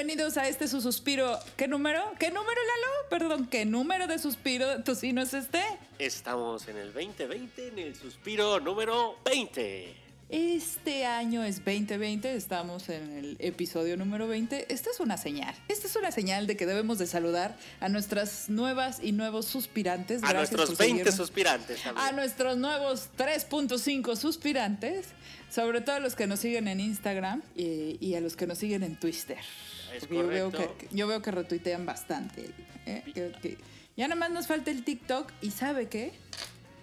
bienvenidos a este su suspiro. ¿Qué número? ¿Qué número, Lalo? Perdón, ¿qué número de suspiro tocino es este? Estamos en el 2020, en el suspiro número 20. Este año es 2020, estamos en el episodio número 20. Esta es una señal. Esta es una señal de que debemos de saludar a nuestras nuevas y nuevos suspirantes. A Gracias nuestros por 20 seguirnos. suspirantes también. A nuestros nuevos 3.5 suspirantes, sobre todo a los que nos siguen en Instagram y, y a los que nos siguen en Twitter. Es yo veo, que, yo veo que retuitean bastante. ¿eh? Que- que- ya nada más nos falta el TikTok y ¿sabe qué?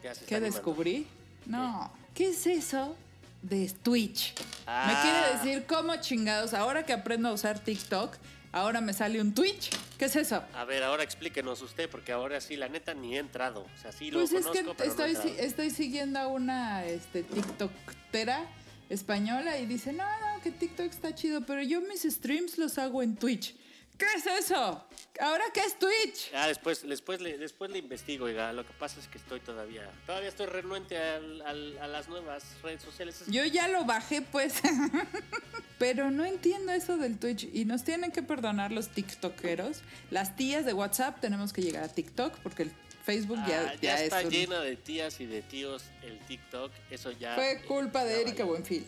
¿Qué animando. descubrí? No. ¿Qué es eso de Twitch? Ah. Me quiere decir cómo chingados, ahora que aprendo a usar TikTok, ahora me sale un Twitch. ¿Qué es eso? A ver, ahora explíquenos usted, porque ahora sí, la neta, ni he entrado. O sea, sí lo Pues es conozco, que pero estoy, no he estoy siguiendo a una este, TikToktera española y dice, no, no, que TikTok está chido, pero yo mis streams los hago en Twitch. ¿Qué es eso? ¿Ahora qué es Twitch? Ah, después, después, le, después le investigo, oiga. Lo que pasa es que estoy todavía... Todavía estoy renuente al- al- a las nuevas redes sociales. Yo ya lo bajé, pues. Pero no entiendo eso del Twitch. Y nos tienen que perdonar los TikTokeros. Las tías de WhatsApp tenemos que llegar a TikTok porque el Facebook ya, Ah, ya, ya está es un- llena de tías y de tíos el TikTok. Eso ya... Fue culpa de ya Erika valió. Buenfil.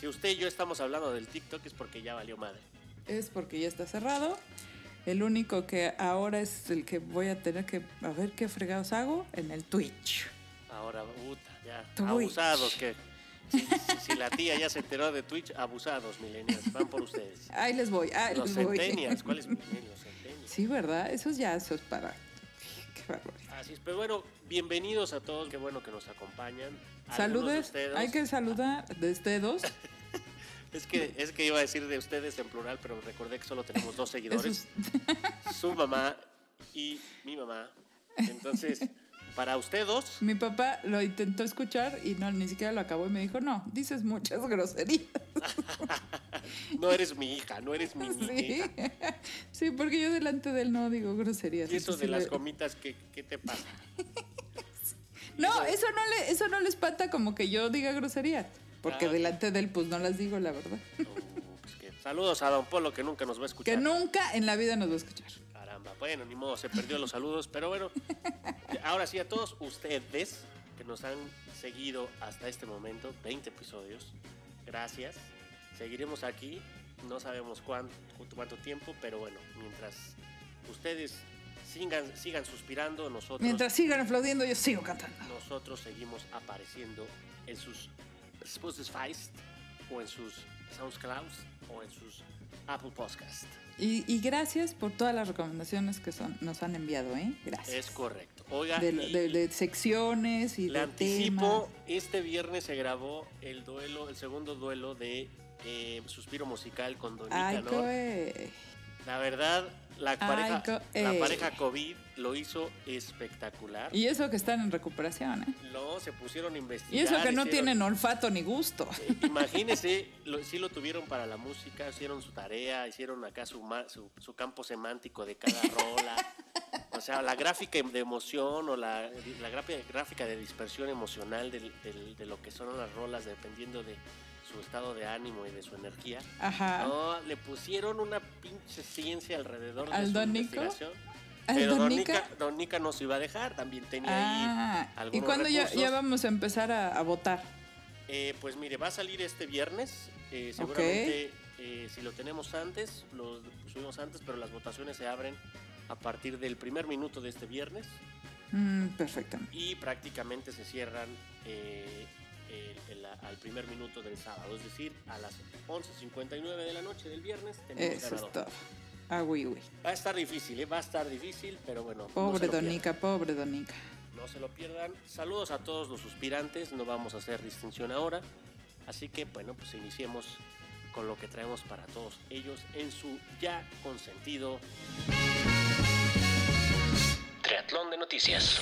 Si usted y yo estamos hablando del TikTok es porque ya valió madre. Es porque ya está cerrado. El único que ahora es el que voy a tener que a ver qué fregados hago en el Twitch. Ahora, puta, ya. Twitch. Abusados, que. Si, si- si la tía ya se enteró de Twitch, abusados, millennials. Van por ustedes. Ahí les voy, ahí Los les voy. ¿Cuáles millennials? Sí, ¿verdad? Eso ya eso es para. Así es, pero bueno, bienvenidos a todos. Qué bueno que nos acompañan. Ustedes- hay que saludar de ustedes. Es que, es que iba a decir de ustedes en plural, pero recordé que solo tenemos dos seguidores. Su mamá y mi mamá. Entonces, para ustedes dos, Mi papá lo intentó escuchar y no ni siquiera lo acabó y me dijo, no, dices muchas groserías. no eres mi hija, no eres mi Sí. hija. sí, porque yo delante de él no digo groserías. Y eso de las gomitas, ¿qué, qué te pasa? No, eso no le, eso no le espanta como que yo diga groserías. Porque Ah. delante de él, pues no las digo, la verdad. Oh, pues que- Saludos a Don Polo que nunca nos va a escuchar. Que nunca en la vida nos va a escuchar. Bueno, ni modo, se perdió los saludos, pero bueno, ahora sí a todos ustedes que nos han seguido hasta este momento, 20 episodios, gracias. Seguiremos aquí, no sabemos cuánto, cuánto tiempo, pero bueno, mientras ustedes sigan, sigan suspirando, nosotros, Mientras sigan aplaudiendo, yo sigo cantando. nosotros seguimos apareciendo en sus Spotify o en sus SoundClouds o en sus Apple Podcasts. Y, y gracias por todas las recomendaciones que son, nos han enviado, ¿eh? Gracias. Es correcto. Oiga, de, y- de- de secciones y Le de anticipo, temas. este viernes se grabó el duelo, el segundo duelo de eh, Suspiro Musical con Don Ay. La verdad, la pareja, la eh. pareja COVID lo hizo espectacular. Y eso que están en recuperación, ¿eh? No, se pusieron a investigar. Y eso que no hicieron- tienen olfato ni gusto. Eh, Imagínese, lo, sí lo tuvieron para la música, hicieron su tarea, hicieron acá su, su, su campo semántico de cada rola. O sea, la gráfica de emoción o la, la gráfica, gráfica de dispersión emocional del- del- de lo que son las rolas dependiendo de su estado de ánimo y de su energía. Ajá. No, le pusieron una pinche ciencia alrededor de ¿Al su Don investigación. ¿Al Pero Don Nica? Don Nica no se iba a dejar, también tenía Ah, ahí ¿y algunos cuándo ya, vamos a empezar a, a votar? Eh, pues mire, va a salir este viernes. eh, seguramente, eh, si lo tenemos antes, lo subimos antes, pero las votaciones se abren a partir del primer minuto de este viernes Mm, perfectamente. y prácticamente se cierran eh, el- el- al primer minuto del sábado, es decir, a las 11.59 de la noche del viernes tenemos Eso ganador. es todo. Ah, oui, oui. Va a estar difícil, ¿eh? va a estar difícil, pero bueno. no Pobre lo Donica, pobre Donica. No se lo pierdan. Saludos a todos los suspirantes, no vamos a hacer distinción ahora. Así que bueno, pues iniciemos con lo que traemos para todos ellos en su ya consentido Triatlón de Noticias.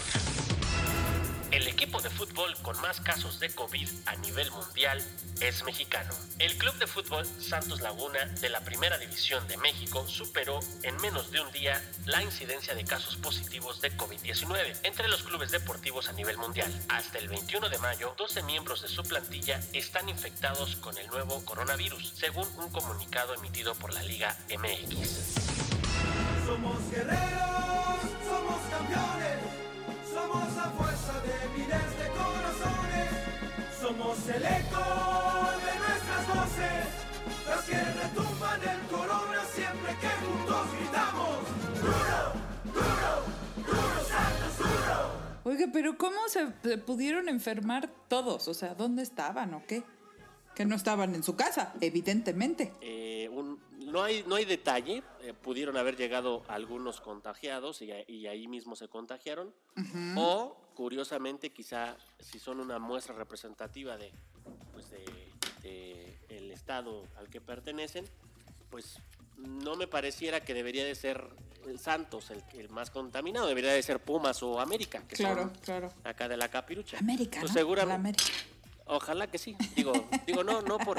El equipo de fútbol con más casos de COVID a nivel mundial es mexicano. El club de fútbol Santos Laguna de la Primera División de México superó en menos de un día la incidencia de casos positivos de COVID-19 entre los clubes deportivos a nivel mundial. Hasta el 21 de mayo, 12 miembros de su plantilla están infectados con el nuevo coronavirus, según un comunicado emitido por la Liga MX. Somos guerreros, somos el eco de nuestras voces, las que retumban el corona siempre que juntos gritamos, duro, duro, duro, Santos, duro. Oiga, pero ¿cómo se se pudieron enfermar todos? O sea, ¿dónde estaban o qué? Que no estaban en su casa, evidentemente. Eh, un- no, hay, no hay detalle, eh, pudieron haber llegado algunos contagiados y, ahí mismo se contagiaron, o curiosamente quizá si son una muestra representativa de, pues de, de el estado al que pertenecen, pues no me pareciera que debería de ser el Santos el, el más contaminado, debería de ser Pumas o América, que Claro, son claro. acá de la capirucha. América, Pues ¿no? seguramente- América. Ojalá que sí. Digo, digo no, no por,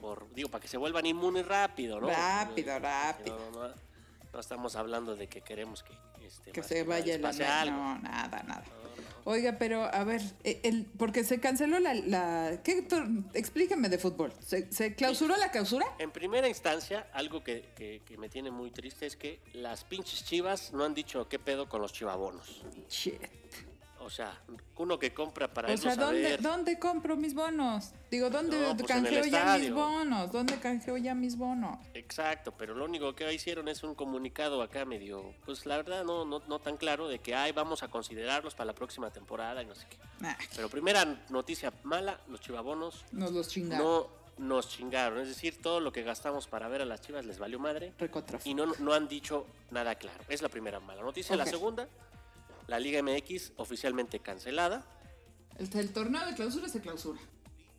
por, digo, para que se vuelvan inmunes rápido, ¿no? Rápido, Eh, rápido. No, estamos hablando de que queremos que, este, Que se vaya la... No, nada, nada. Oiga, pero a ver, eh, el, porque se canceló la... la ¿qué Explíqueme de fútbol. ¿Se, se clausuró la clausura? En primera instancia, algo que, que- que me tiene muy triste es que las pinches chivas no han dicho qué pedo con los chivabonos. Shit. O sea, uno que compra para O sea, ¿dónde. ¿dónde compro mis bonos? Digo, ¿dónde No, pues canjeo ya mis bonos? ¿Dónde canjeo ya mis bonos? Exacto, pero lo único que hicieron es un comunicado acá medio, pues la verdad no, no, no tan claro de que ay, vamos a considerarlos para la próxima temporada y no sé qué. Nah, Pero primera noticia mala, los chivabonos nos los chingaron. no nos chingaron. Es decir, todo lo que gastamos para ver a las chivas les valió madre Recontra. y no, no han dicho nada claro. Es la primera mala noticia. La segunda, la Liga MX oficialmente cancelada. El, el torneo de clausura se clausura.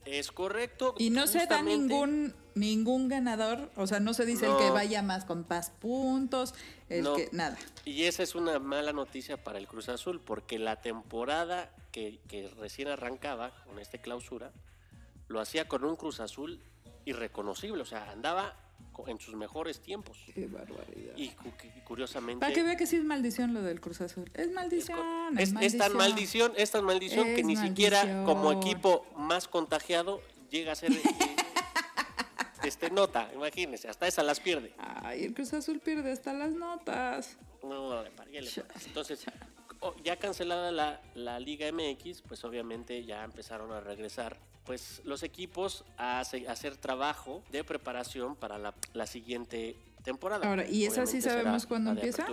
Es correcto. Y no se da ningún ningún ganador, o sea, no se dice el que vaya más con más puntos, el No. que nada. Y esa es una mala noticia para el Cruz Azul, porque la temporada que, que recién arrancaba con esta clausura, lo hacía con un Cruz Azul irreconocible, o sea, andaba en sus mejores tiempos. Qué barbaridad. Y cu- y curiosamente... Para que vea que sí es maldición lo del Cruz Azul. Es maldición. Es, es- es tan maldición, es tan maldición que ni siquiera como maldición. equipo más contagiado llega a ser eh, este nota, imagínense, hasta esa las pierde. Ay, el Cruz Azul pierde hasta las notas. No, le paré, ya le. Entonces, o- ya cancelada la, la Liga MX, pues obviamente ya empezaron a regresar pues los equipos a, hacer trabajo de preparación para la, la siguiente temporada. Ahora, ¿y esa sí Obviamente sabemos cuándo empieza?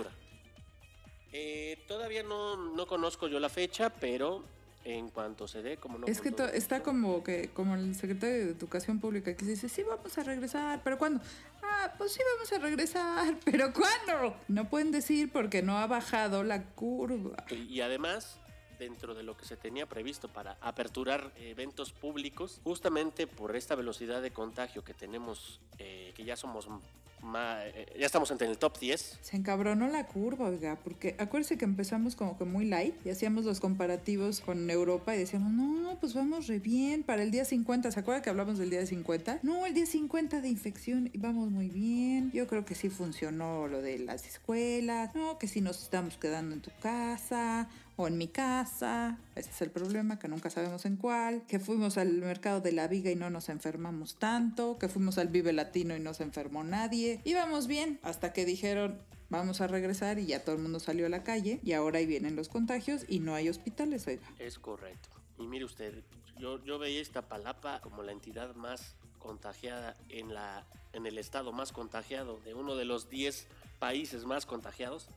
Eh, todavía no, no conozco yo la fecha, pero en cuanto se dé, como no. es que está como que como el secretario de Educación Pública que dice, sí, vamos a regresar, pero ¿cuándo? Ah, pues sí, vamos a regresar, pero ¿cuándo? No pueden decir porque no ha bajado la curva. Y, y además, dentro de lo que se tenía previsto para aperturar eventos públicos, justamente por esta velocidad de contagio que tenemos, eh, que ya somos ma- eh, ya estamos entre el top 10. Se encabronó la curva, oiga, porque acuérdense que empezamos como que muy light y hacíamos los comparativos con Europa y decíamos, no, pues vamos re bien para el día 50. ¿Se acuerda que hablamos del día 50? No, el día 50 de infección y vamos muy bien. Yo creo que sí funcionó lo de las escuelas, no, que sí nos estamos quedando en tu casa o en mi casa. Ese es el problema, que nunca sabemos en cuál. Que fuimos al mercado de la viga y no nos enfermamos tanto. Que fuimos al Vive Latino y no se enfermó nadie. Íbamos bien hasta que dijeron, vamos a regresar y ya todo el mundo salió a la calle. Y ahora ahí vienen los contagios y no hay hospitales, oiga. Es correcto. Y mire usted, yo, yo veía esta palapa como la entidad más contagiada en, la, en el estado más contagiado de uno de los 10 países más contagiados.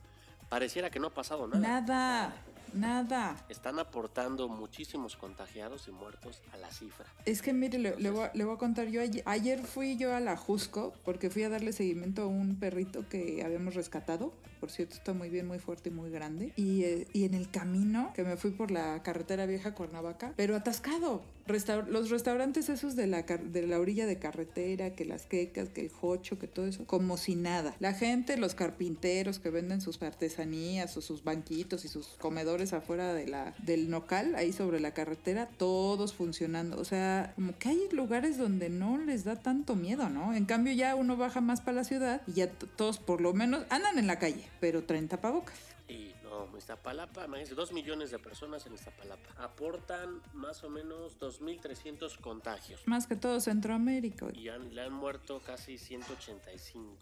Pareciera que no ha pasado nada. Nada, nada. Están aportando muchísimos contagiados y muertos a la cifra. Es que mire, le, le voy, a, le voy a contar, yo ayer, ayer fui yo a la Jusco porque fui a darle seguimiento a un perrito que habíamos rescatado. Por cierto, está muy bien, muy fuerte y muy grande. Y, eh, y en el camino, que me fui por la carretera vieja Cuernavaca, pero atascado. Restaur- los restaurantes esos de la, de la orilla de carretera, que las quecas, que el jocho, que todo eso, como si nada. La gente, los carpinteros que venden sus artesanías o sus banquitos y sus comedores afuera de la, del nocal, ahí sobre la carretera, todos funcionando. O sea, como que hay lugares donde no les da tanto miedo, ¿no? En cambio ya uno baja más para la ciudad y ya todos por lo menos andan en la calle, pero traen tapabocas. Y no, Iztapalapa, imagínense, dos millones de personas en Iztapalapa. Aportan más o menos 2.300 contagios. Más que todo Centroamérica. Y han- le han muerto casi 185.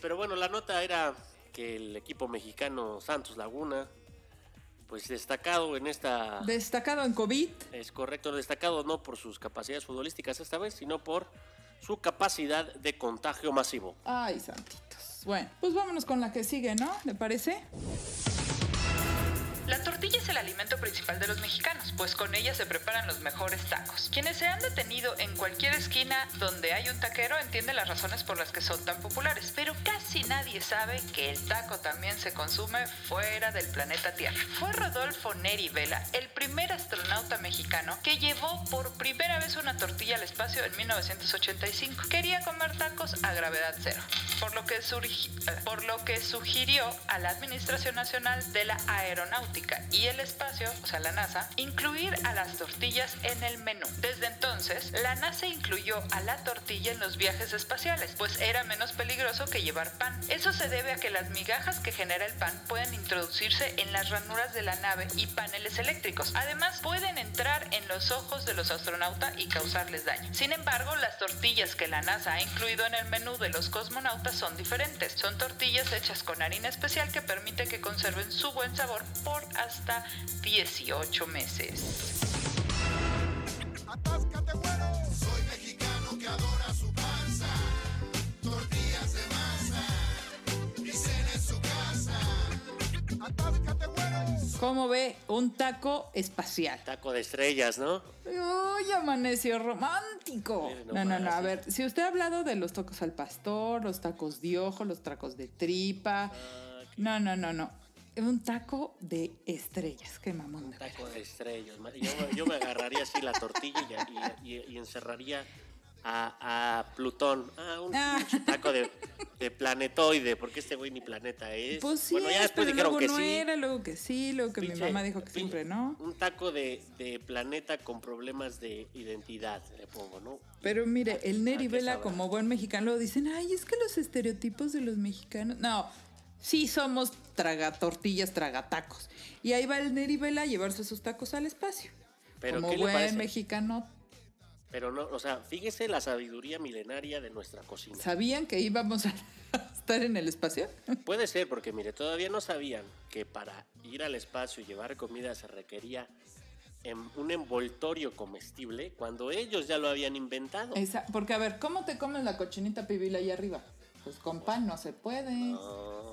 Pero bueno, la nota era que el equipo mexicano Santos Laguna, pues destacado en esta... Destacado en COVID. Es correcto, destacado no por sus capacidades futbolísticas esta vez, sino por su capacidad de contagio masivo. Ay, santitos. Bueno, pues vámonos con la que sigue, ¿no? ¿Le parece? La tortilla es el alimento principal de los mexicanos, pues con ella se preparan los mejores tacos. Quienes se han detenido en cualquier esquina donde hay un taquero entienden las razones por las que son tan populares, pero casi nadie sabe que el taco también se consume fuera del planeta Tierra. Fue Rodolfo Neri Vela el primer astronauta mexicano que llevó por primera vez una tortilla al espacio en 1985. Quería comer tacos a gravedad cero, por lo que, surgi- eh, por lo que sugirió a la Administración Nacional de la Aeronáutica y el Espacio, o sea, la NASA, incluir a las tortillas en el menú. Desde entonces, la NASA incluyó a la tortilla en los viajes espaciales, pues era menos peligroso que llevar pan. Eso se debe a que las migajas que genera el pan pueden introducirse en las ranuras de la nave y paneles eléctricos. Además, pueden entrar en los ojos de los astronautas y causarles daño. Sin embargo, las tortillas que la NASA ha incluido en el menú de los cosmonautas son diferentes. Son tortillas hechas con harina especial que permite que conserven su buen sabor por hasta 18 meses. Atáscate, güero. Soy mexicano que adora su panza. Tortillas de masa. Y cena en su casa. Atáscate, güero. ¿Cómo ve? Un taco espacial. Taco de estrellas, ¿no? ¡Uy, amaneció romántico! No, no, no. A ver, si usted ha hablado de los tacos al pastor, los tacos de ojo, los tacos de tripa. No, no, no, no. Un taco de estrellas. Qué mamón. de Taco de estrellas. Yo, me- yo me agarraría así la tortilla y, y- y- y encerraría a, a Plutón. Ah, un Ah. taco de, de planetoide, porque este güey ni planeta es. Pues sí, bueno, ya después pero dijeron luego que no sí. era, luego que sí, luego que mi mamá dijo que siempre no. Un taco de, de planeta con problemas de identidad, le pongo, ¿no? Pero mire, el Neri ¿A qué Vela como buen mexicano lo dicen, ay, es que los estereotipos de los mexicanos. No, sí somos traga tortillas, traga tacos. Y ahí va el Neri Vela a llevarse sus tacos al espacio. Pero como ¿qué le buen parece? mexicano, Pero no, o sea, fíjese la sabiduría milenaria de nuestra cocina. ¿sabían que íbamos a estar en el espacio? Puede ser, porque mire, todavía no sabían que para ir al espacio y llevar comida se requería em- un envoltorio comestible cuando ellos ya lo habían inventado. Esa- porque a ver, ¿cómo te comes la cochinita pibil ahí arriba? Pues con pan no se puede. No,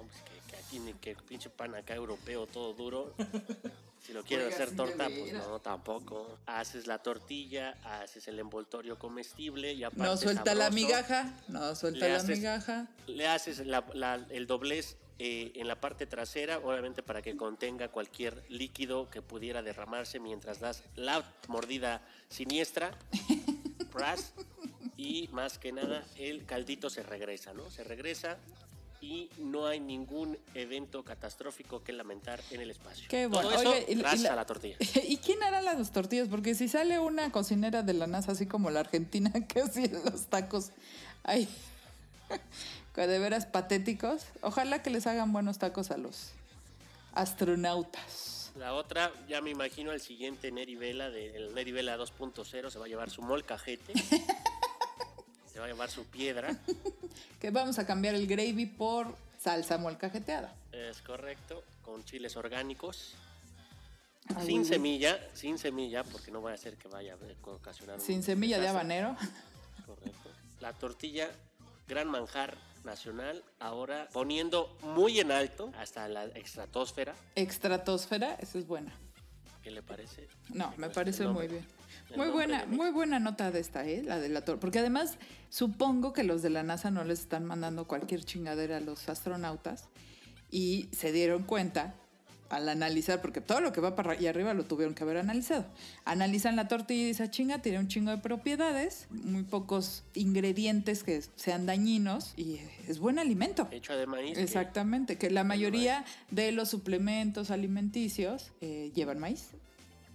pues que, pinche pan acá europeo todo duro. Si lo quieres Oiga, hacer torta, pues no, tampoco. Haces la tortilla, haces el envoltorio comestible y aparte No suelta la sabroso. migaja, no suelta la haces- migaja. Le haces la- la- el doblez eh, en la parte trasera, obviamente para que contenga cualquier líquido que pudiera derramarse mientras das la mordida siniestra. Pras, y más que nada, el caldito se regresa, ¿no? Se regresa y no hay ningún evento catastrófico que lamentar en el espacio. Qué bueno. Todo eso Oye, y- y gracias la- a la tortilla. ¿Y quién hará las tortillas? Porque si sale una cocinera de la NASA, así como la Argentina, que hacía los tacos, ay, de veras patéticos, ojalá que les hagan buenos tacos a los astronautas. La otra, ya me imagino el siguiente Neri Vela, de- el Neri Vela 2.0, se va a llevar su molcajete, va a llevar su piedra, Que vamos a cambiar el gravy por salsa molcajeteada. es correcto, con chiles orgánicos, Ay, sin semilla, sin semilla, porque no va a ser que vaya a ocasionar Sin semilla de habanero. Correcto. La tortilla, gran manjar nacional, ahora poniendo muy en alto hasta la estratosfera. Extratosfera, esa es buena. ¿Qué le parece? No, me parece muy bien. Muy buena, muy buena nota de esta, ¿eh? La de la torre. Porque además, supongo que los de la NASA no les están mandando cualquier chingadera a los astronautas y se dieron cuenta al analizar, porque todo lo que va para allá arriba lo tuvieron que haber analizado. Analizan la tortilla y dicen, "Ah, chinga, tiene un chingo de propiedades, muy pocos ingredientes que sean dañinos y es buen alimento. Hecho de maíz. Exactamente, que la mayoría de los suplementos alimenticios eh, llevan maíz.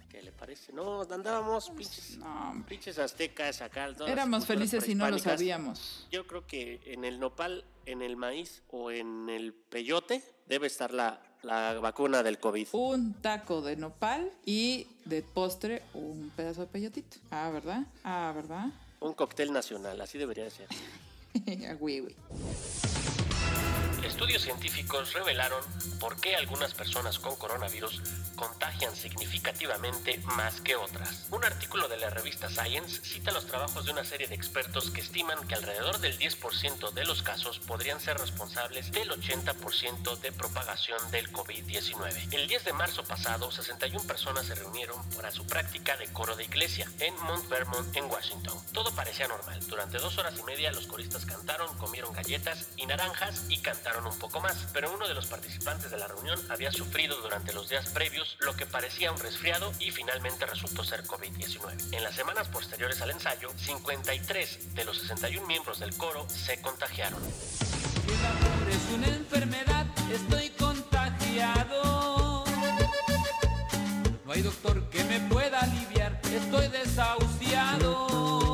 ¿Qué le parece? No, andábamos pinches, No, pinches aztecas acá. Éramos felices y no lo sabíamos. Yo creo que en el nopal, en el maíz o en el peyote debe estar la, la vacuna del COVID. Un taco de nopal y de postre un pedazo de peyotito. Ah, ¿verdad? Ah, ¿verdad? Un cóctel nacional, así debería de ser. Ah, güey, güey. Estudios científicos revelaron por qué algunas personas con coronavirus contagian significativamente más que otras. Un artículo de la revista Science cita los trabajos de una serie de expertos que estiman que alrededor del 10% de los casos podrían ser responsables del 80% de propagación del COVID-19. El 10 de marzo pasado, 61 personas se reunieron para su práctica de coro de iglesia en Mount Vermont, en Washington. Todo parecía normal. Durante dos horas y media los coristas cantaron, comieron galletas y naranjas y cantaron un poco más. Pero uno de los participantes de la reunión había sufrido durante los días previos lo que parecía un resfriado y finalmente resultó ser COVID-19. En las semanas posteriores al ensayo, 53 de los 61 miembros del coro se contagiaron. Es una enfermedad, estoy contagiado. No hay doctor que me pueda aliviar, estoy desahuciado.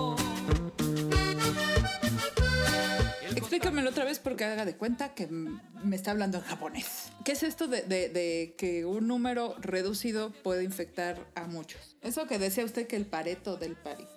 Otra vez porque haga de cuenta que me está hablando en japonés. ¿Qué es esto de, que un número reducido puede infectar a muchos? Eso que decía usted que el pareto del pari...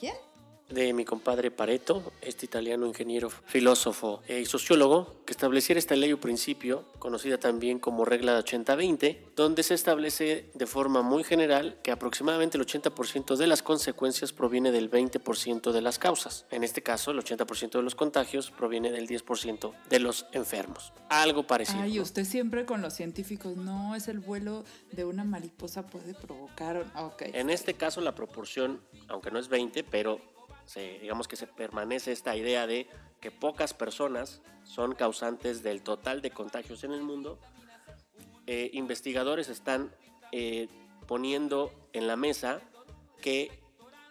de mi compadre Pareto, este italiano ingeniero, filósofo e- y sociólogo, que estableciera esta ley o principio, conocida también como regla de 80-20, donde se establece de forma muy general que aproximadamente el 80% de las consecuencias proviene del 20% de las causas. En este caso, el 80% de los contagios proviene del 10% de los enfermos. Algo parecido. Ay, usted siempre con los científicos. No, es el vuelo de una mariposa puede provocar... Ok. En este caso la proporción, aunque no es 20, pero se- digamos que se permanece esta idea de que pocas personas son causantes del total de contagios en el mundo. Eh, investigadores están eh, poniendo en la mesa que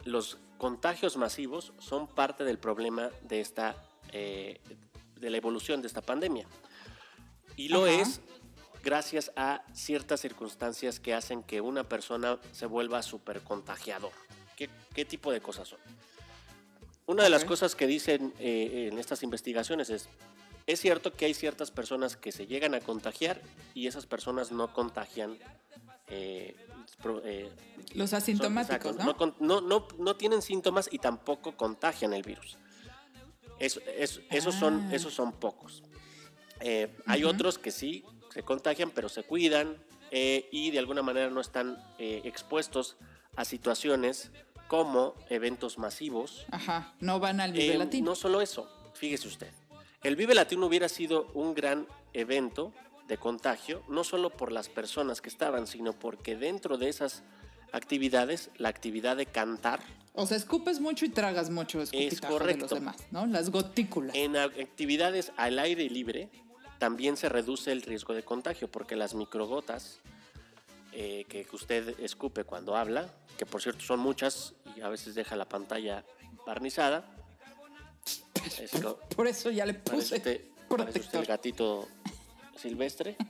los contagios masivos son parte del problema de esta eh, de la evolución de esta pandemia. Y lo Ajá. es gracias a ciertas circunstancias que hacen que una persona se vuelva súper contagiador. ¿Qué, qué tipo de cosas son? Una de las cosas que dicen eh, en estas investigaciones es, es cierto que hay ciertas personas que se llegan a contagiar y esas personas no contagian. eh, pro- eh, Los son- asintomáticos, exacto, ¿no? no, no, no tienen síntomas y tampoco contagian el virus. Esos, son, Ah. esos son pocos. Eh, hay otros que sí se contagian, pero se cuidan eh, y de alguna manera no están eh, expuestos a situaciones como eventos masivos. Ajá, no van al Vive Eh, Latino. No solo eso, fíjese usted. El Vive Latino hubiera sido un gran evento de contagio, no solo por las personas que estaban, sino porque dentro de esas actividades, la actividad de cantar, O sea, escupes mucho y tragas mucho escupitajo de los correcto. demás, ¿no? Las gotículas. en actividades al aire libre, también se reduce el riesgo de contagio, porque las microgotas eh, que usted escupe cuando habla, que por cierto son muchas y a veces deja la pantalla barnizada, Por eso ya le puse parece usted el gatito silvestre.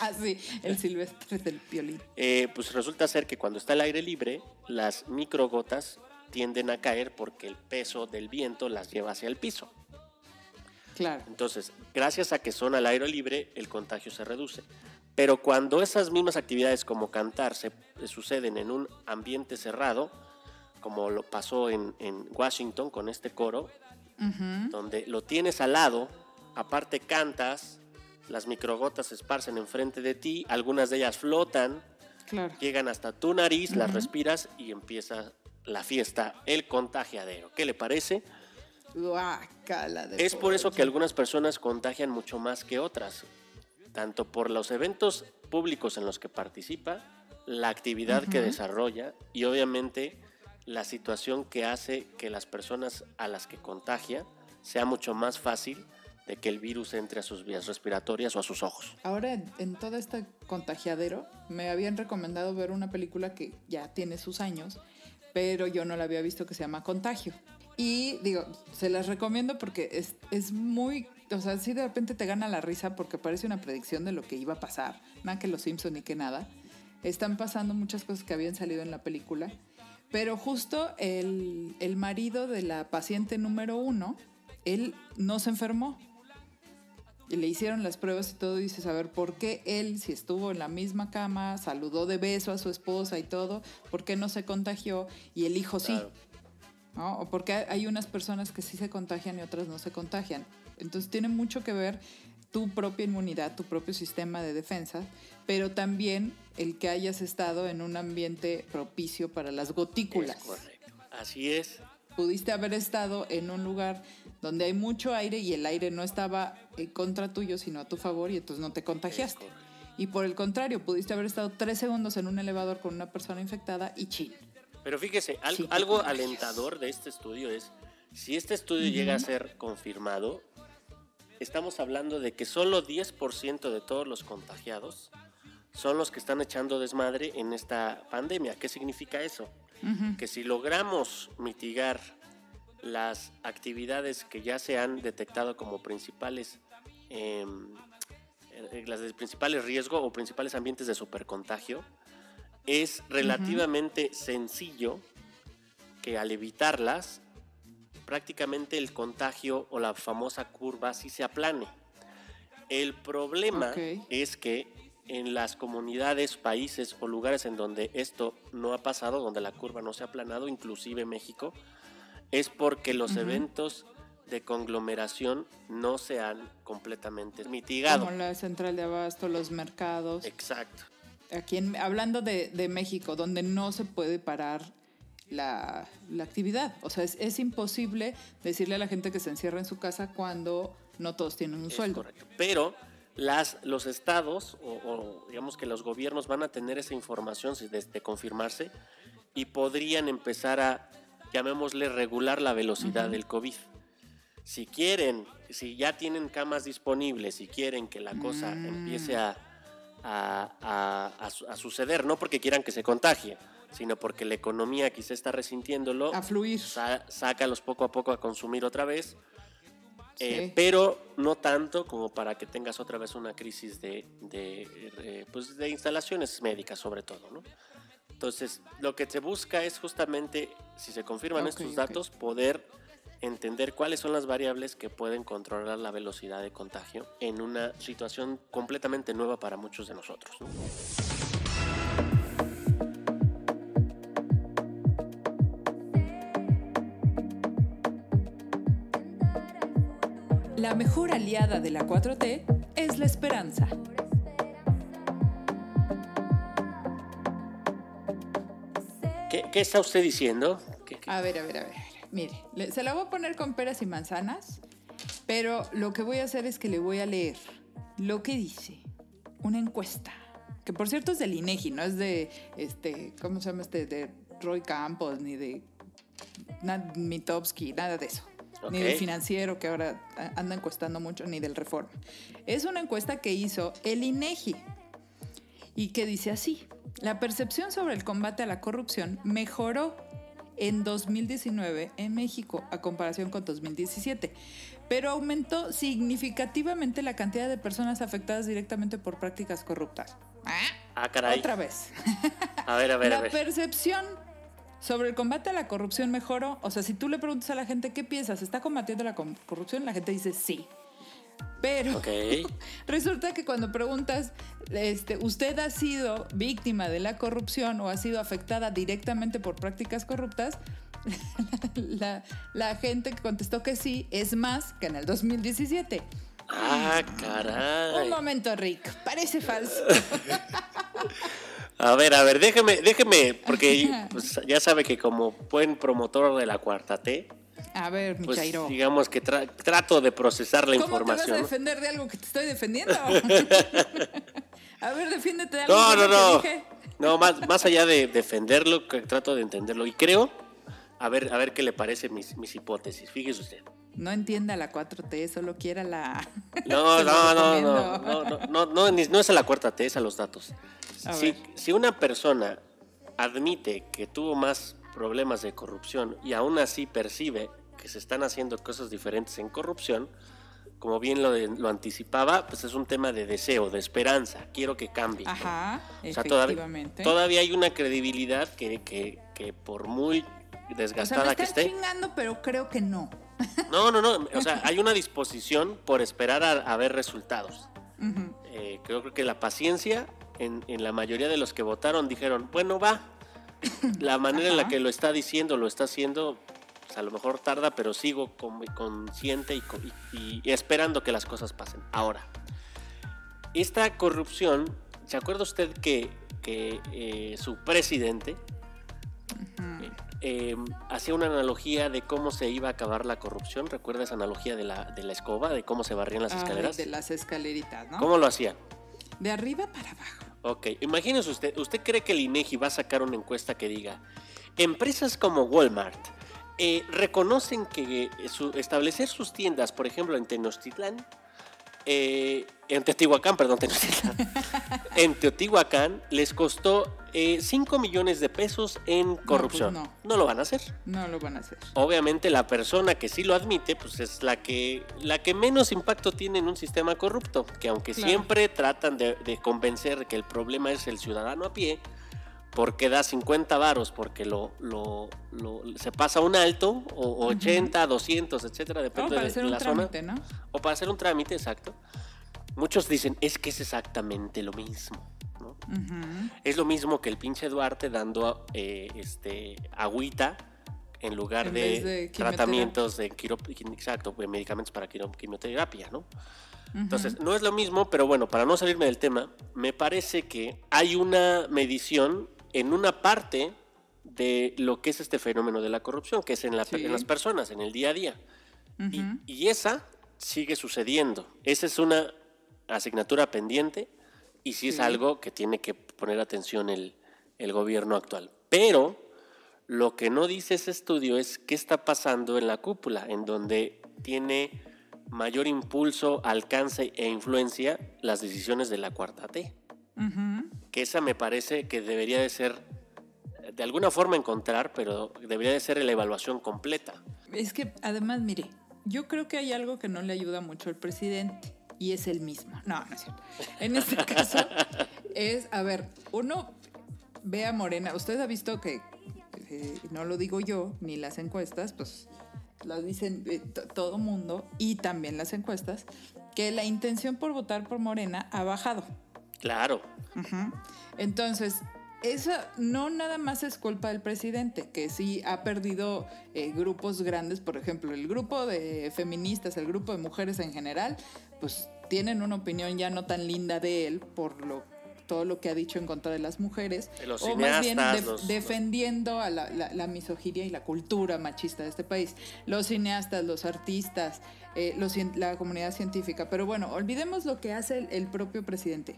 Ah, sí, el silvestre del violín. Eh, pues resulta ser que cuando está al aire libre, las microgotas tienden a caer porque el peso del viento las lleva hacia el piso. Claro. Entonces, gracias a que son al aire libre, el contagio se reduce. Pero cuando esas mismas actividades como cantar se eh, suceden en un ambiente cerrado, como lo pasó en, en Washington con este coro, donde lo tienes al lado, aparte cantas, las microgotas se esparcen enfrente de ti, algunas de ellas flotan, Claro. llegan hasta tu nariz, las respiras y empieza la fiesta, el contagiadero. ¿Qué le parece? De Es por eso que algunas personas contagian mucho más que otras, tanto por los eventos públicos en los que participa, la actividad que desarrolla y obviamente la situación que hace que las personas a las que contagia sea mucho más fácil de que el virus entre a sus vías respiratorias o a sus ojos. Ahora, en, en todo este contagiadero, me habían recomendado ver una película que ya tiene sus años, pero yo no la había visto que se llama Contagio. Y digo, se las recomiendo porque es, es muy, o sea, sí de repente te gana la risa porque parece una predicción de lo que iba a pasar, nada que los Simpson ni que nada. Están pasando muchas cosas que habían salido en la película, pero justo el, el marido de la paciente número uno, él no se enfermó, y le hicieron las pruebas y todo, y dices, a ver, ¿por qué él, si estuvo en la misma cama, saludó de beso a su esposa y todo, ¿por qué no se contagió y el hijo sí? ¿No? O porque hay- unas personas que sí se contagian y otras no se contagian. Entonces tiene mucho que ver tu propia inmunidad, tu propio sistema de defensa, pero también el que hayas estado en un ambiente propicio para las gotículas Es correcto. Así es. pudiste haber estado en un lugar donde hay mucho aire y el aire no estaba en contra tuyo, sino a tu favor y entonces no te contagiaste. Y por el contrario, pudiste haber estado tres segundos en un elevador con una persona infectada y chin. Pero fíjese, al- Sí, te algo alentador de este estudio es, si este estudio llega a ser confirmado, estamos hablando de que solo 10% de todos los contagiados son los que están echando desmadre en esta pandemia. ¿Qué significa eso? Que si logramos mitigar las actividades que ya se han detectado como principales, em, eh, las de principales riesgo o principales ambientes de supercontagio, es relativamente sencillo que al evitarlas, prácticamente el contagio o la famosa curva sí se aplane. El problema es que en las comunidades, países o lugares en donde esto no ha pasado, donde la curva no se ha aplanado, inclusive México, es porque los eventos de conglomeración no se han completamente mitigado. Como la central de abasto, los mercados. Exacto. Aquí en- hablando de, de México, donde no se puede parar la, la actividad. O sea, es, es imposible decirle a la gente que se encierra en su casa cuando no todos tienen un Es sueldo. correcto. Pero las, los estados o, o digamos que los gobiernos van a tener esa información de, de confirmarse y podrían empezar a, llamémosle, regular la velocidad del COVID. Si quieren, si ya tienen camas disponibles, si quieren que la cosa empiece a, a- a- a su- a suceder, no porque quieran que se contagie, sino porque la economía quizá está resintiéndolo, A fluir. sa- sácalos poco a poco a consumir otra vez eh, pero no tanto como para que tengas otra vez una crisis de, de, pues de instalaciones médicas sobre todo, ¿no? Entonces, lo que se busca es justamente, si se confirman estos datos, poder entender cuáles son las variables que pueden controlar la velocidad de contagio en una situación completamente nueva para muchos de nosotros. ¿no? La mejor aliada de la 4T es la esperanza. ¿Qué, qué está usted diciendo? ¿Qué- qué- A ver, a ver, a ver. Mire, se la voy a poner con peras y manzanas, pero lo que voy a hacer es que le voy a leer lo que dice una encuesta, que por cierto es del INEGI, no es de, este, ¿cómo se llama este? De Roy Campos, ni de Mitowski, nada de eso. Ni del financiero, que ahora anda encuestando mucho, ni del Reforma. Es una encuesta que hizo el INEGI y que dice así, la percepción sobre el combate a la corrupción mejoró en 2019 en México a comparación con 2017, pero aumentó significativamente la cantidad de personas afectadas directamente por prácticas corruptas. Ah, caray. Otra vez. A ver, a ver, a la ver. percepción sobre el combate a la corrupción mejoró. O sea, si tú le preguntas a la gente qué piensas, ¿está combatiendo la corrupción? La gente dice sí. Pero. Resulta que cuando preguntas, este, ¿usted ha sido víctima de la corrupción o ha sido afectada directamente por prácticas corruptas? La, la gente que contestó que sí es más que en el 2017. Ah, Un caray. momento, Rick, parece falso. A ver, a ver, déjeme, déjeme, porque pues, ya sabe que como buen promotor de la cuarta T, A ver, pues Chairo. digamos que tra- trato de procesar la ¿Cómo te vas a información. defender de algo que te estoy defendiendo? a ver, defiéndete de algo No, no, no. dije. No, más, más allá de defenderlo, que trato de entenderlo. Y creo, a ver, a ver qué le parece mis, mis hipótesis. Fíjese usted. no entiende a la 4T, solo quiere a la... No, no, no, no, no, no, no, no, ni- no es a la cuarta T, es a los datos. A Si, ver. si una persona admite que tuvo más problemas de corrupción y aún así percibe que se están haciendo cosas diferentes en corrupción, como bien lo, de- lo anticipaba, pues es un tema de deseo, de esperanza. Quiero que cambie. ¿no? Ajá, O sea, todavía, efectivamente. todavía hay una credibilidad que, que, que por muy o sea, me desgastada que están esté, chingando, pero creo que no. no, no, no. O sea, hay una disposición por esperar a, a ver resultados. Ujú. Eh, creo que la paciencia, en, en la mayoría de los que votaron, dijeron, bueno, va. La manera en la que lo está diciendo, lo está haciendo, pues, a lo mejor tarda, pero sigo con- consciente y, y- y esperando que las cosas pasen. Ahora, esta corrupción, ¿se acuerda usted que, que, eh, su presidente eh, hacía una analogía de cómo se iba a acabar la corrupción? ¿Recuerda esa analogía de la, de la escoba, de cómo se barrían las Ay, escaleras? de las escaleritas, ¿no? ¿Cómo lo hacían? De arriba para abajo. Ok, imagínese usted, ¿usted cree que el INEGI va a sacar una encuesta que diga, empresas como Walmart eh, reconocen que eh, su- establecer sus tiendas, por ejemplo, en Tenochtitlán, eh, en Teotihuacán, perdón, Tenochtitlán, en Teotihuacán les costó 5 millones de pesos en corrupción? pues no lo van a hacer. No lo van a hacer. Obviamente la persona que sí lo admite, pues es la que, la que menos impacto tiene en un sistema corrupto, que aunque Claro. siempre tratan de, de convencer que el problema es el ciudadano a pie, porque da 50 varos, porque lo, lo- lo- se pasa un alto, o 80, 200, etcétera, No, depende para de, hacer de un la zona. trámite, ¿no? O para hacer un trámite, exacto. Muchos dicen, es que es exactamente lo mismo. ¿No? Ujú. Es lo mismo que el pinche Duarte dando eh, este, agüita en lugar En de, tratamientos de quiro, exacto, de medicamentos para quiro- quimioterapia, ¿no? Entonces, no es lo mismo, pero bueno, para no salirme del tema, me parece que hay una medición en una parte de lo que es este fenómeno de la corrupción, que es en, la- Sí. en las personas, en el día a día. Y- Ujú. y, esa sigue sucediendo. Esa es una asignatura pendiente y sí, es algo que tiene que poner atención el, el gobierno actual. Pero lo que no dice ese estudio es qué está pasando en la cúpula, en donde tiene mayor impulso, alcance e influencia las decisiones de la cuarta T. Que esa me parece que debería de ser, de alguna forma encontrar, pero debería de ser la evaluación completa. Es que además, mire, yo creo que hay algo que no le ayuda mucho al presidente y es el mismo. No, no es cierto. En este caso es, a ver, uno ve a Morena, usted ha visto que, eh, no lo digo yo, ni las encuestas, pues lo dicen eh, todo mundo y también las encuestas, que la intención por votar por Morena ha bajado. Claro. Entonces, eso no nada más es culpa del presidente, que sí ha perdido eh, grupos grandes, por ejemplo, el grupo de feministas, el grupo de mujeres en general, pues tienen una opinión ya no tan linda de él por lo todo lo que ha dicho en contra de las mujeres, De los o más bien los- defendiendo a la, la- la misoginia y la cultura machista de este país. Los cineastas, los artistas, eh, los la comunidad científica. Pero bueno, olvidemos lo que hace el- el propio presidente.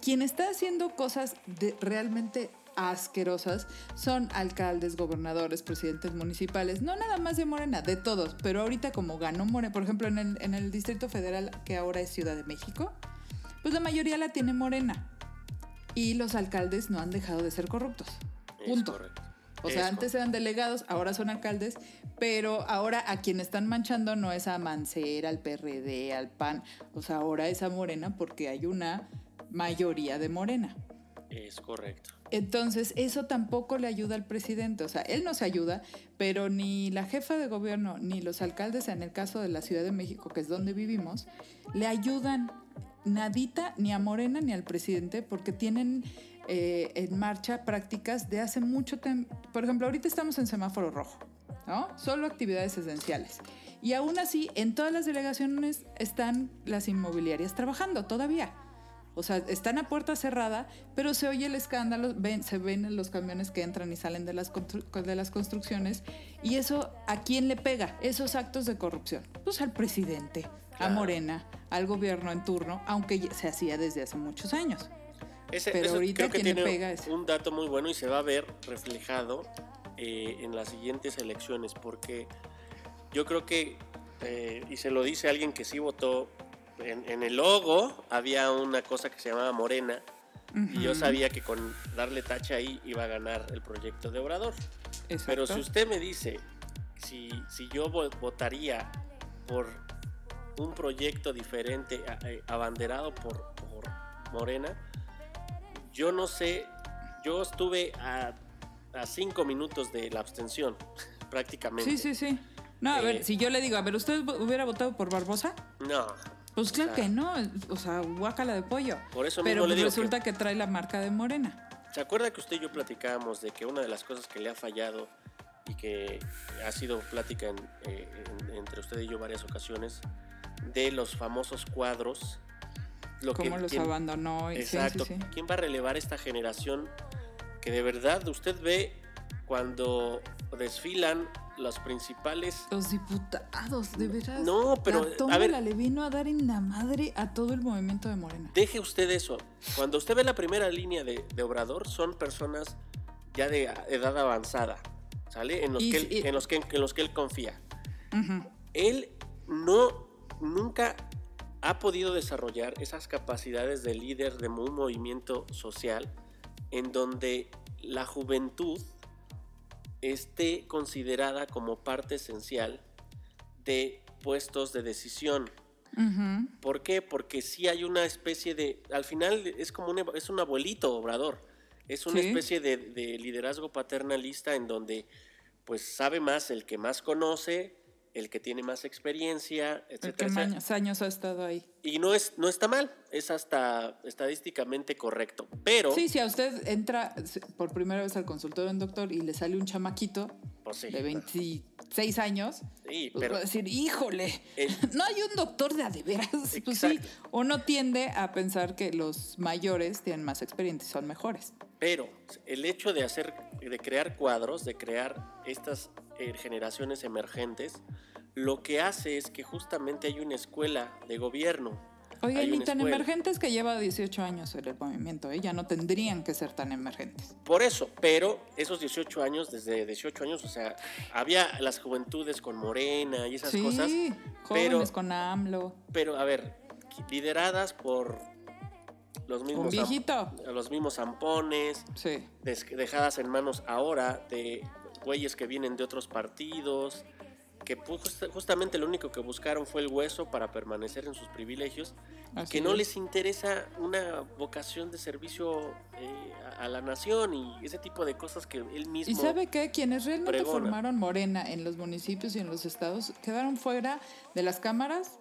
Quien está haciendo cosas de- realmente asquerosas son alcaldes, gobernadores, presidentes municipales, no nada más de Morena, de todos, pero ahorita como ganó Morena, por ejemplo en el, en el Distrito Federal, que ahora es Ciudad de México, pues la mayoría la tiene Morena. Y los alcaldes no han dejado de ser corruptos. es Punto. correcto. O Es sea, antes eran delegados, ahora son alcaldes, pero ahora a quien están manchando no es a Mancera, al PRD, al PAN, o sea, ahora es a Morena porque hay una mayoría de Morena. Es correcto. Entonces, eso tampoco le ayuda al presidente. O sea, él nos ayuda, pero ni la jefa de gobierno ni los alcaldes, en el caso de la Ciudad de México, que es donde vivimos, le ayudan nadita ni a Morena ni al presidente porque tienen eh, en marcha prácticas de hace mucho tiempo. Por ejemplo, ahorita estamos en semáforo rojo, ¿no? Solo actividades esenciales. Y aún así, en todas las delegaciones están las inmobiliarias trabajando todavía. O sea, están a puerta cerrada, pero se oye el escándalo, ven, se ven los camiones que entran y salen de las, de las construcciones. Y eso, ¿a quién le pega? Esos actos de corrupción. Pues al presidente, a. Morena, al gobierno en turno, aunque se hacía desde hace muchos años. Ese- Pero ahorita creo que tiene pega es- un dato muy bueno y se va a ver reflejado eh, en las siguientes elecciones, porque yo creo que eh, y se lo dice alguien que sí votó. En, en el logo había una cosa que se llamaba Morena. Y yo sabía que con darle tacha ahí iba a ganar el proyecto de Obrador. Exacto. Pero si usted me dice si, si yo vo- votaría por un proyecto diferente eh, abanderado por, por Morena, yo no sé, yo estuve a, a cinco minutos de la abstención, prácticamente. Sí, sí, sí. No, a Eh, ver, si yo le digo, a ver, ¿usted hubiera votado por Barbosa? No. Pues claro O sea, que no, o sea, guácala de pollo. Por eso Pero mismo le pues digo resulta que... trae la marca de Morena. ¿Se acuerda que usted y yo platicábamos de que una de las cosas que le ha fallado y que ha sido plática en- eh, en- entre usted y yo varias ocasiones de los famosos cuadros? Lo que- Cómo los quién- abandonó. Y, sí, Exacto. sí, sí. ¿Quién va a relevar esta generación que de verdad usted ve cuando desfilan los principales Los diputados, de veras. No, pero, La a ver- le vino a dar en la madre a todo el movimiento de Morena. Deje usted eso. Cuando usted ve la primera línea de, de Obrador, son personas ya de edad avanzada, ¿sale? En los, Y que él, si- en los, que, en los que él confía. Ujú. Él no, nunca ha podido desarrollar esas capacidades de líder de un movimiento social en donde la juventud esté considerada como parte esencial de puestos de decisión. ¿Por qué? Porque sí hay una especie de, al final es como un, es un abuelito obrador, es una Sí. especie de, de liderazgo paternalista en donde pues sabe más el que más conoce, el que tiene más experiencia, El que etcétera, más años ha estado ahí. Y no es, no está mal, es hasta estadísticamente correcto. Pero, Sí, si a usted entra por primera vez al consultorio de un doctor y le sale un chamaquito pues sí, de 26 años, sí, pues pero va a decir, híjole, El- no hay un doctor de a de veras. Pues sí, uno tiende a pensar que los mayores tienen más experiencia y son mejores. Pero el hecho de hacer, de crear cuadros, de crear estas generaciones emergentes, lo que hace es que justamente hay una escuela de gobierno. Hay ni tan escuela. emergentes que lleva 18 años en el movimiento, ¿eh? ya no tendrían que ser tan emergentes. Por eso, pero esos 18 años, desde 18 años, o sea, había las juventudes con Morena y esas sí, cosas, pero, con AMLO, pero a ver, lideradas por los mismos, los mismos zampones, Sí. dejadas en manos ahora de güeyes que vienen de otros partidos, que justamente lo único que buscaron fue el hueso para permanecer en sus privilegios, y Así que no es. les interesa una vocación de servicio eh, a, a la nación y ese tipo de cosas que él mismo... ¿Y sabe qué? Quienes realmente pregona. formaron Morena en los municipios y en los estados quedaron fuera de las cámaras,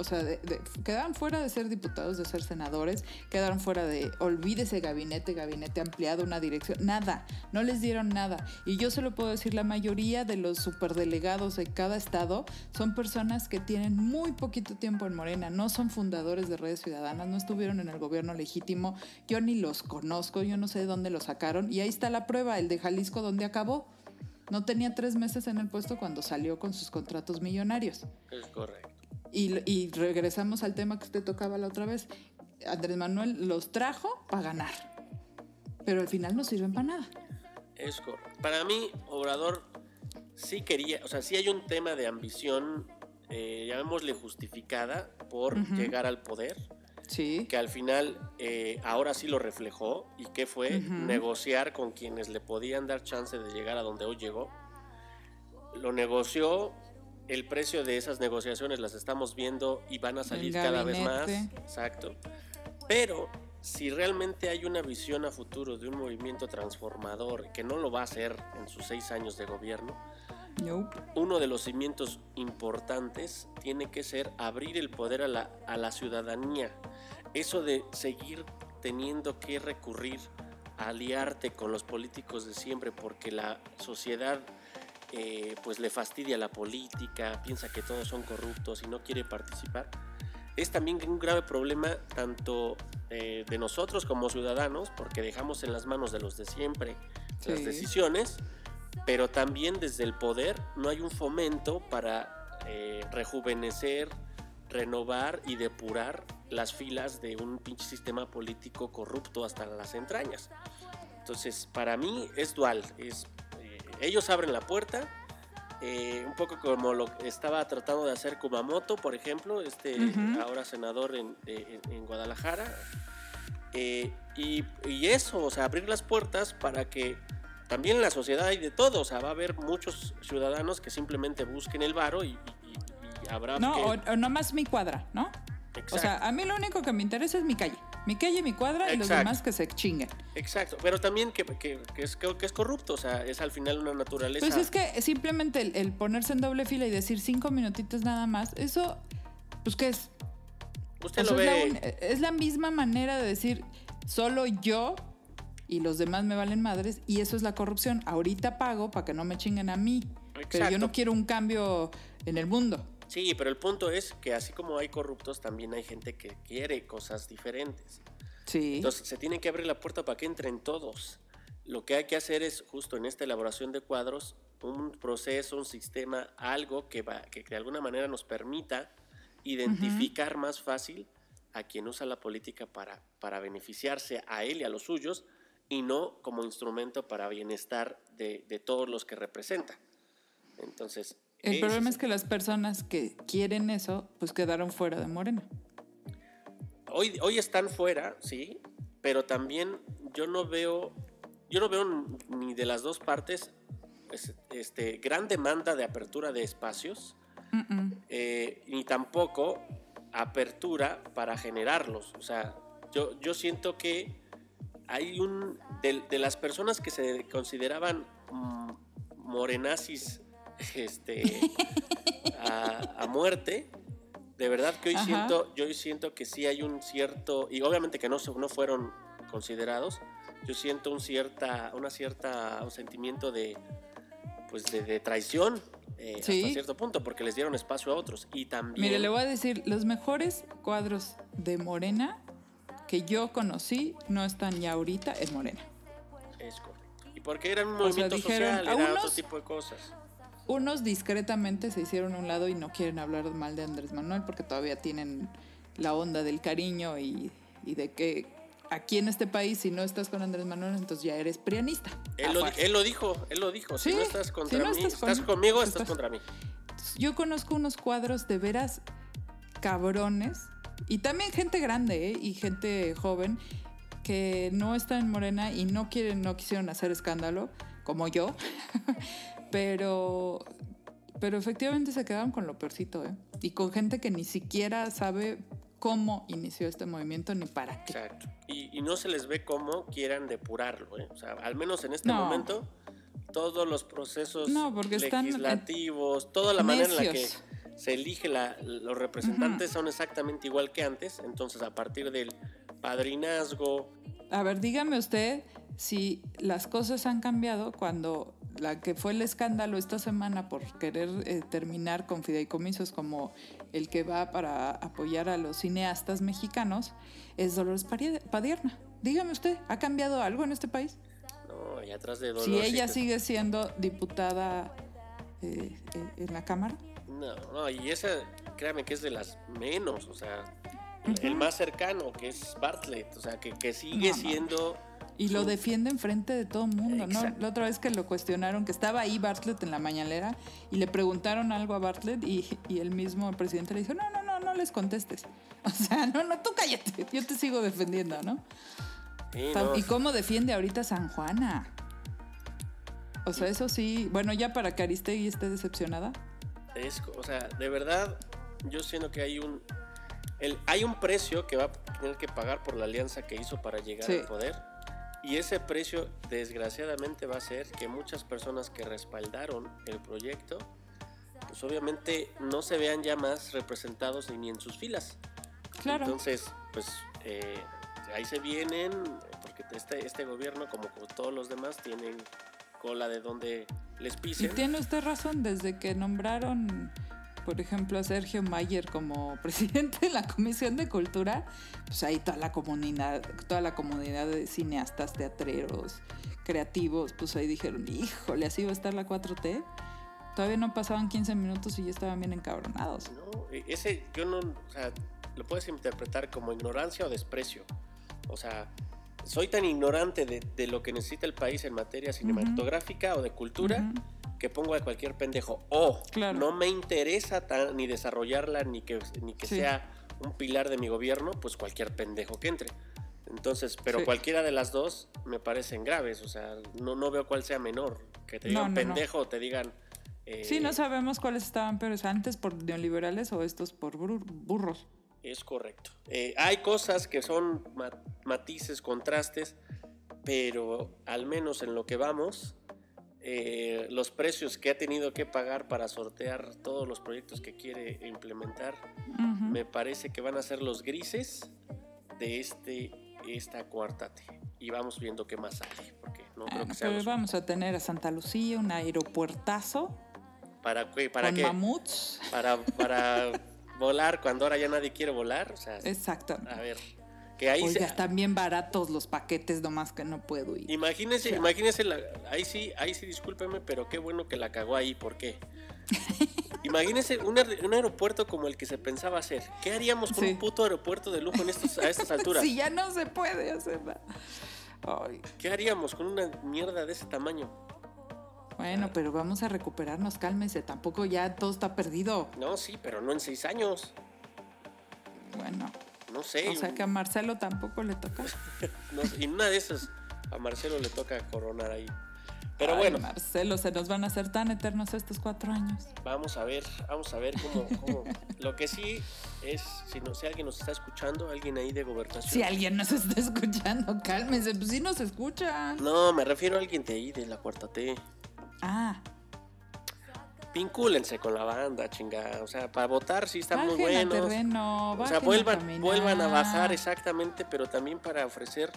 o sea, de- de- quedaron fuera de ser diputados, de ser senadores, quedaron fuera de, olvídese gabinete, gabinete ampliado, una dirección, nada, no les dieron nada. Y yo se lo puedo decir, la mayoría de los superdelegados de cada estado son personas que tienen muy poquito tiempo en Morena, no son fundadores de redes ciudadanas, no estuvieron en el gobierno legítimo, yo ni los conozco, yo no sé de dónde los sacaron. Y ahí está la prueba, el de Jalisco, donde acabó. No tenía tres meses en el puesto cuando salió con sus contratos millonarios. Es correcto. Y, y regresamos al tema que usted tocaba la otra vez. Andrés Manuel los trajo para ganar. Pero al final no sirven para nada. Es correcto. Para mí, Obrador sí quería, o sea, sí hay un tema de ambición, eh, llamémosle justificada, por Ujú. llegar al poder, Sí. que al final eh, ahora sí lo reflejó y que fue Ujú. negociar con quienes le podían dar chance de llegar a donde hoy llegó. Lo negoció, el precio de esas negociaciones las estamos viendo y van a salir cada vez más. Exacto. Pero si realmente hay una visión a futuro de un movimiento transformador que no lo va a hacer en sus seis años de gobierno, Nope. uno de los cimientos importantes tiene que ser abrir el poder a la, a la ciudadanía. Eso de seguir teniendo que recurrir a aliarte con los políticos de siempre porque la sociedad eh, pues le fastidia la política, piensa que todos son corruptos y no quiere participar, es también un grave problema tanto eh, de nosotros como ciudadanos porque dejamos en las manos de los de siempre las decisiones, pero también desde el poder no hay un fomento para eh, rejuvenecer, renovar y depurar las filas de un pinche sistema político corrupto hasta las entrañas. Entonces, para mí es dual. Es, ellos abren la puerta eh, un poco como lo que estaba tratando de hacer Kumamoto, por ejemplo, este Ujú. ahora senador en, de- en- en Guadalajara. Eh, y, y eso, o sea, abrir las puertas para que también en la sociedad hay de todo, o sea, va a haber muchos ciudadanos que simplemente busquen el varo y, y- y- y habrá No, que... o, o nomás mi cuadra, ¿no? O sea, Exacto. a mí lo único que me interesa es mi calle. Mi calle, mi cuadra y los Exacto. demás que se chinguen. Exacto, pero también que, que- que es, que es corrupto, o sea, es al final una naturaleza. Pues es que simplemente el, el ponerse en doble fila y decir cinco minutitos nada más, eso, pues ¿qué es? Usted O lo sea, es, la ve. es la misma manera de decir, solo yo y los demás me valen madres y eso es la corrupción. Ahorita pago para que no me chinguen a mí. Pero yo Exacto. no quiero un cambio en el mundo. Sí, pero el punto es que así como hay corruptos, también hay gente que quiere cosas diferentes. Sí. Entonces se tiene que abrir la puerta para que entren todos. Lo que hay que hacer es justo en esta elaboración de cuadros un proceso, un sistema, algo que, va, que de alguna manera nos permita identificar más fácil a quien usa la política para, para beneficiarse a él y a los suyos y no como instrumento para bienestar de, de todos los que representa. Entonces, el problema es que las personas que quieren eso, pues quedaron fuera de Morena. Hoy, hoy están fuera, sí, pero también yo no veo, yo no veo ni de las dos partes es- este, gran demanda de apertura de espacios, eh, ni tampoco apertura para generarlos. O sea, yo, yo siento que hay un, de, de las personas que se consideraban mm, morenazis este, a, a muerte, de verdad que hoy Ajá. siento, yo hoy siento que sí hay un cierto, y obviamente que no, no fueron considerados, yo siento un cierta, una cierta, un sentimiento de, pues de, de traición eh, Sí. hasta cierto punto, porque les dieron espacio a otros. Y también... Mire, le voy a decir, los mejores cuadros de Morena que yo conocí no están ya ahorita en Morena. Es correcto. Y porque era un sea, movimiento dijeron, social, era otro tipo de cosas. Unos discretamente se hicieron a un lado y no quieren hablar mal de Andrés Manuel porque todavía tienen la onda del cariño y, y de que aquí en este país si no estás con Andrés Manuel entonces ya eres prianista. Él A lo, él lo dijo, él lo dijo. Si Sí, no estás si contra no mí, estás con- estás conmigo, estás- estás contra mí. Yo conozco unos cuadros de veras cabrones y también gente grande ¿eh? y gente joven que no está en Morena y no quieren, no quisieron hacer escándalo como yo, pero, pero efectivamente se quedaron con lo peorcito, ¿eh? Y con gente que ni siquiera sabe cómo inició este movimiento ni para qué. Exacto. Y, y no se les ve cómo quieran depurarlo. ¿eh? O sea, al menos en este No. momento, todos los procesos No, porque están, legislativos, toda la manera en la que se elige la- los representantes son exactamente igual que antes. Entonces, a partir del padrinazgo, A ver, dígame usted si las cosas han cambiado cuando la que fue el escándalo esta semana por querer eh, terminar con fideicomisos como el que va para apoyar a los cineastas mexicanos es Dolores Padierna. Dígame usted, ¿ha cambiado algo en este país? no, y atrás de Dolores. Si ella sigue siendo diputada eh, eh, en la Cámara. No, no, y esa, créame que es de las menos, o sea, el más cercano, que es Bartlett, o sea, que, que sigue No, siendo... Y lo defiende enfrente de todo el mundo, ¿no? La otra vez que lo cuestionaron, que estaba ahí Bartlett en la mañanera y le preguntaron algo a Bartlett y, y el mismo presidente le dijo, no, no, no, no les contestes. O sea, no, no, tú cállate, yo te sigo defendiendo, ¿no? Sí, Tam- no, ¿Y cómo defiende ahorita San Juana? O sea, eso sí, bueno, ya para que Aristegui esté decepcionada. es- o sea, de verdad, yo siento que hay un... El, hay un precio que va a tener que pagar por la alianza que hizo para llegar Sí. al poder. Y ese precio, desgraciadamente, va a ser que muchas personas que respaldaron el proyecto, pues obviamente no se vean ya más representados ni en sus filas. Claro. Entonces, pues eh, ahí se vienen, porque este, este gobierno, como todos los demás, tienen cola de donde les Y pisen. tiene usted razón, desde que nombraron, por ejemplo, a Sergio Mayer como presidente de la Comisión de Cultura, pues ahí toda la comunidad, toda la comunidad de cineastas, teatreros, creativos, pues ahí dijeron, híjole, así va a estar la 4T. Todavía no pasaban 15 minutos y ya estaban bien encabronados. No, e- ese yo no, o sea, lo puedes interpretar como ignorancia o desprecio. O sea, soy tan ignorante de, de lo que necesita el país en materia cinematográfica o de cultura Ujú. Que pongo a cualquier pendejo. O Claro. no me interesa tan- ni desarrollarla ni que, ni que Sí. sea un pilar de mi gobierno, pues cualquier pendejo que entre. Entonces, pero Sí. cualquiera de las dos me parecen graves. O sea, no, no veo cuál sea menor. Que te digan no, no. pendejo o te digan. eh, Sí, no sabemos cuáles estaban peores antes por neoliberales o estos por bur- burros. Es correcto. Eh, hay cosas que son ma- matices, contrastes, pero al menos en lo que vamos, eh, los precios que ha tenido que pagar para sortear todos los proyectos que quiere implementar, Ujú. me parece que van a ser los grises de este esta cuarta T. Y vamos viendo qué más sale, porque no creo que sea pero los- vamos a tener a Santa Lucía, un aeropuertazo ¿Para qué? ¿Para con qué? mamuts. Para, para volar cuando ahora ya nadie quiere volar. O sea, Exacto. a ver, que ahí Oiga, se- están bien baratos los paquetes, nomás que no puedo ir. Imagínese, imagínese, la- ahí sí, ahí sí, discúlpeme, pero qué bueno que la cagó ahí, ¿por qué? Imagínese un, aer- un aeropuerto como el que se pensaba hacer. ¿Qué haríamos con Sí. un puto aeropuerto de lujo en estos, a estas alturas? Si ya no se puede hacer nada. Ay, ¿Qué haríamos con una mierda de ese tamaño? bueno, pero vamos a recuperarnos, cálmese. Tampoco ya todo está perdido. No, sí, pero no en seis años. Bueno, No sé. o sea que a Marcelo tampoco le toca. no y una de esas a Marcelo le toca coronar ahí. Pero Ay, bueno, Marcelo, se nos van a hacer tan eternos estos cuatro años. vamos a ver, vamos a ver cómo, cómo. Lo que sí es, si, no, si alguien nos está escuchando, alguien ahí de gobernación. Si alguien nos está escuchando, cálmese, pues sí nos escuchan. No, me refiero a alguien de ahí, de la cuarta T. Ah, Vincúlense con la banda, chingada. O sea, para votar sí están muy bajen buenos. terreno, o sea, a vuelvan, caminar. vuelvan a bajar exactamente, pero también para ofrecer.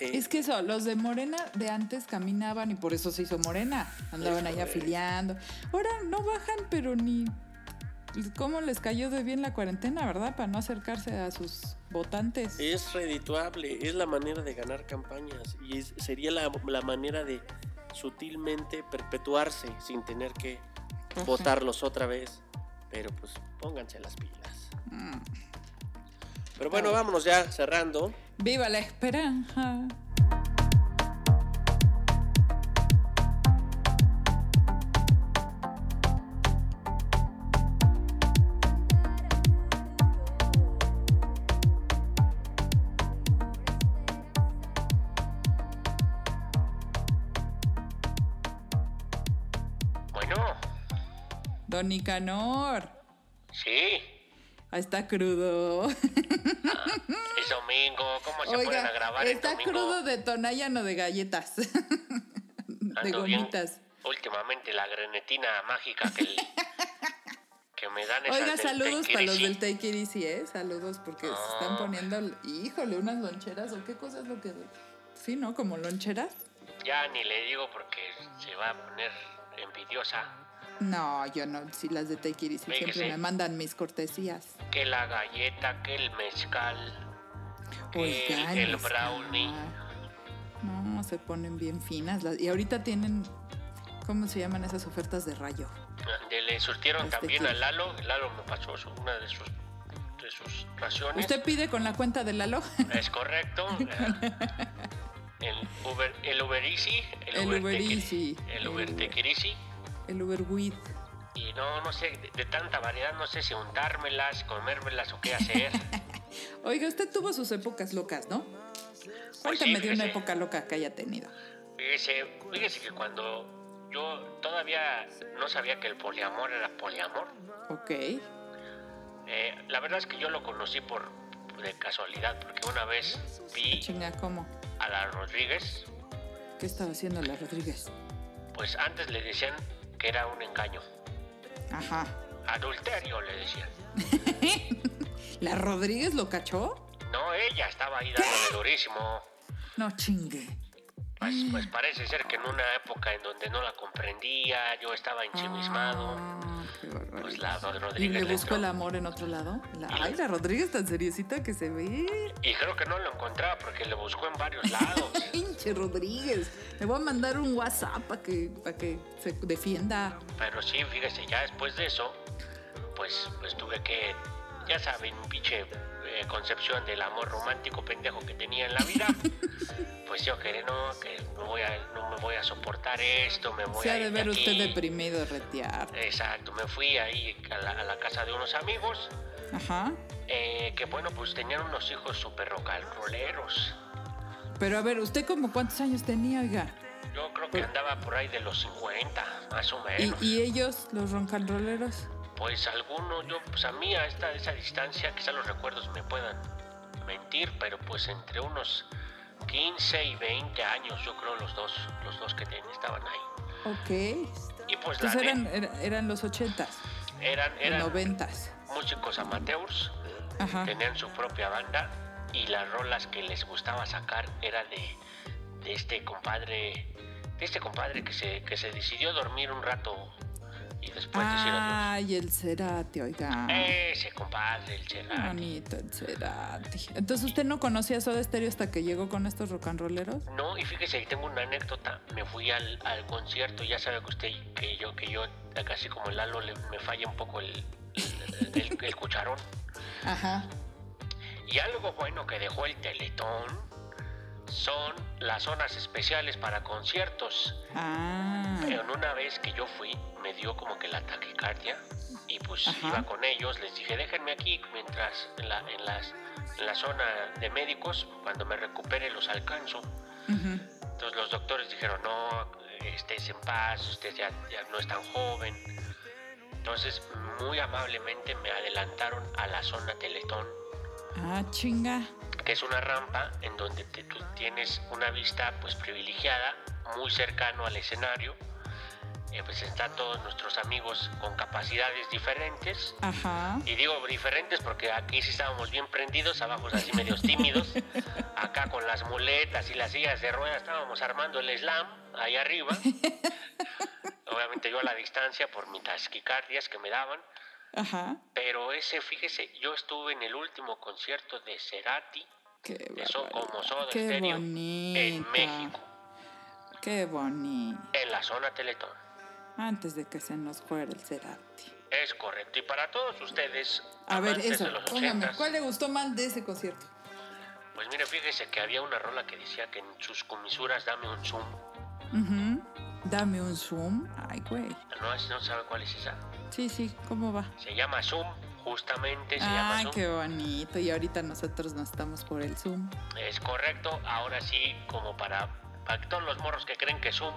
eh, Es que eso, los de Morena de antes caminaban y por eso se hizo Morena. Andaban ahí afiliando. Ahora no bajan, pero ni. ¿Cómo les cayó de bien la cuarentena, verdad? Para no acercarse a sus votantes. es redituable, es la manera de ganar campañas y es- sería la, la manera de sutilmente perpetuarse sin tener que Ajá. votarlos otra vez. Pero pues pónganse las pilas. Mm. Pero bueno, vámonos ya cerrando. ¡Viva la esperanza! Don Nicanor. sí, Ahí está crudo. es domingo. ¿Cómo Oiga, está crudo de tonallano de galletas. de Ando bien. gomitas. últimamente la grenetina mágica que, que me dan Oiga, saludos para los del Take It Easy, ¿eh? Saludos porque se están Ah. poniendo, híjole, unas loncheras o qué cosa es lo que... Sí, ¿no? Como loncheras. Ya ni le digo porque se va a poner envidiosa. No, yo no, si las de Fíjese. siempre me mandan mis cortesías. Que la galleta, que el mezcal, que el, brownie. No, se ponen bien finas. las- y ahorita tienen, ¿cómo se llaman esas ofertas de rayo? De- le surtieron también a Lalo. Lalo me pasó una de sus, de sus raciones. ¿Usted pide con la cuenta de Lalo? Es correcto. el Uber, el Uber Easy. El Uber It- Easy. El Uber Easy. El Uber With. Y no, no sé, de, de tanta variedad, no sé si untármelas, comérmelas o qué hacer. Oiga, usted tuvo sus épocas locas, ¿no? Pues Cuéntame sí, de una época loca que haya tenido. Fíjese, fíjese que cuando yo todavía no sabía que el poliamor era poliamor, Ok. eh, la verdad es que yo lo conocí por de casualidad, porque una vez vi Chinga, ¿cómo? a la Rodríguez, ¿Qué estaba haciendo la Rodríguez? pues antes le decían que era un engaño. Ajá. Adulterio le decían. ¿La Rodríguez lo cachó? No, ella estaba ahí dándole durísimo. No chingue. Pues, pues parece ser que en una época en donde no la comprendía, yo estaba ensimismado. Ah. Pues la Rod- ¿Y Rodríguez le entró. el amor en otro lado? La- ay, la Rodríguez tan seriosita que se ve. Y creo que no lo encontraba porque le buscó en varios lados. Pinche Rodríguez. Le voy a mandar un WhatsApp para que, para que se defienda. Pero sí, fíjese, ya después de eso, pues, pues tuve que, ya saben, un pinche eh, concepción del amor romántico pendejo que tenía en la vida. Pues yo que no, que no voy a, no me voy a soportar esto, me voy Se a ha de ver aquí. usted deprimido, retear. Exacto, me fui ahí a la, a la casa de unos amigos Ajá. eh, que bueno, pues tenían unos hijos súper rock and rolleros. Pero a ver, ¿usted como cuántos años tenía, oiga? Yo creo que andaba por ahí de los 50, más o ¿Y, menos. y ellos, los roncanroleros? Pues algunos, yo, pues a mí a esta, esa distancia, quizá los recuerdos me puedan mentir, pero pues entre unos 15 y 20 años, yo creo los dos, los dos que estaban ahí. Ok. Y pues la Entonces eran, ne- era- eran los ochentas, eran, los eran noventas. músicos amateurs, Ajá. tenían su propia banda y las rolas que les gustaba sacar era de, de este compadre, de este compadre que se, que se decidió dormir un rato y después adiós. Ay, el Cerati, oiga. Ese compadre, el Cerati. bonito el Cerati. Entonces, ¿usted no conocía Soda Stereo hasta que llegó con estos rock and rolleros? No, y fíjese, tengo una anécdota. Me fui al, al concierto, ya sabe que usted, que yo, que yo, casi como el Lalo, le- me falla un poco el, el, el- el cucharón. Ajá. Y algo bueno que dejó el Teletón son las zonas especiales para conciertos. Ah. Pero en una vez que yo fui, me dio como que la taquicardia y pues Ajá. iba con ellos, les dije, déjenme aquí mientras en la, en las, en la zona de médicos, cuando me recupere los alcanzo. Ujú. Entonces los doctores dijeron, no, estés en paz, usted ya, ya no es tan joven. Entonces, muy amablemente me adelantaron a la zona Teletón, Ah, chinga. que es una rampa en donde te- tú tienes una vista pues privilegiada, muy cercano al escenario. Eh, pues están todos nuestros amigos con capacidades diferentes. Ajá. Y digo diferentes porque aquí sí estábamos bien prendidos, abajo así medios tímidos. Acá con las muletas y las sillas de ruedas estábamos armando el slam ahí arriba. Obviamente yo a la distancia por mis taquicardias que me daban. Ajá. Pero ese, fíjese, yo estuve en el último concierto de Cerati, Qué de So- como Soda Qué Stereo, en México, Qué bonito. en la zona Teletón. Antes de que se nos fuera el Cerati. Es correcto. Y para todos ustedes, A ver, eso. de los Póngame. ¿Cuál le gustó más de ese concierto? pues mire, fíjese que había una rola que decía que en sus comisuras dame un zoom. Ujú. Dame un zoom. Ay, güey. No, no sabe cuál es esa. Sí, sí, ¿cómo va? Se llama Zoom, justamente se ah, llama Zoom. qué bonito. Y ahorita nosotros nos estamos por el Zoom. Es correcto. Ahora sí, como para, todos los morros que creen que Zoom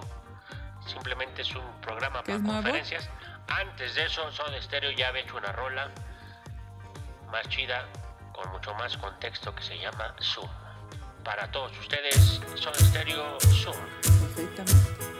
simplemente es un programa para conferencias. Antes de eso, Soda Stereo ya había hecho una rola más chida, con mucho más contexto que se llama Zoom. Para todos ustedes, Soda Stereo Zoom. Perfectamente.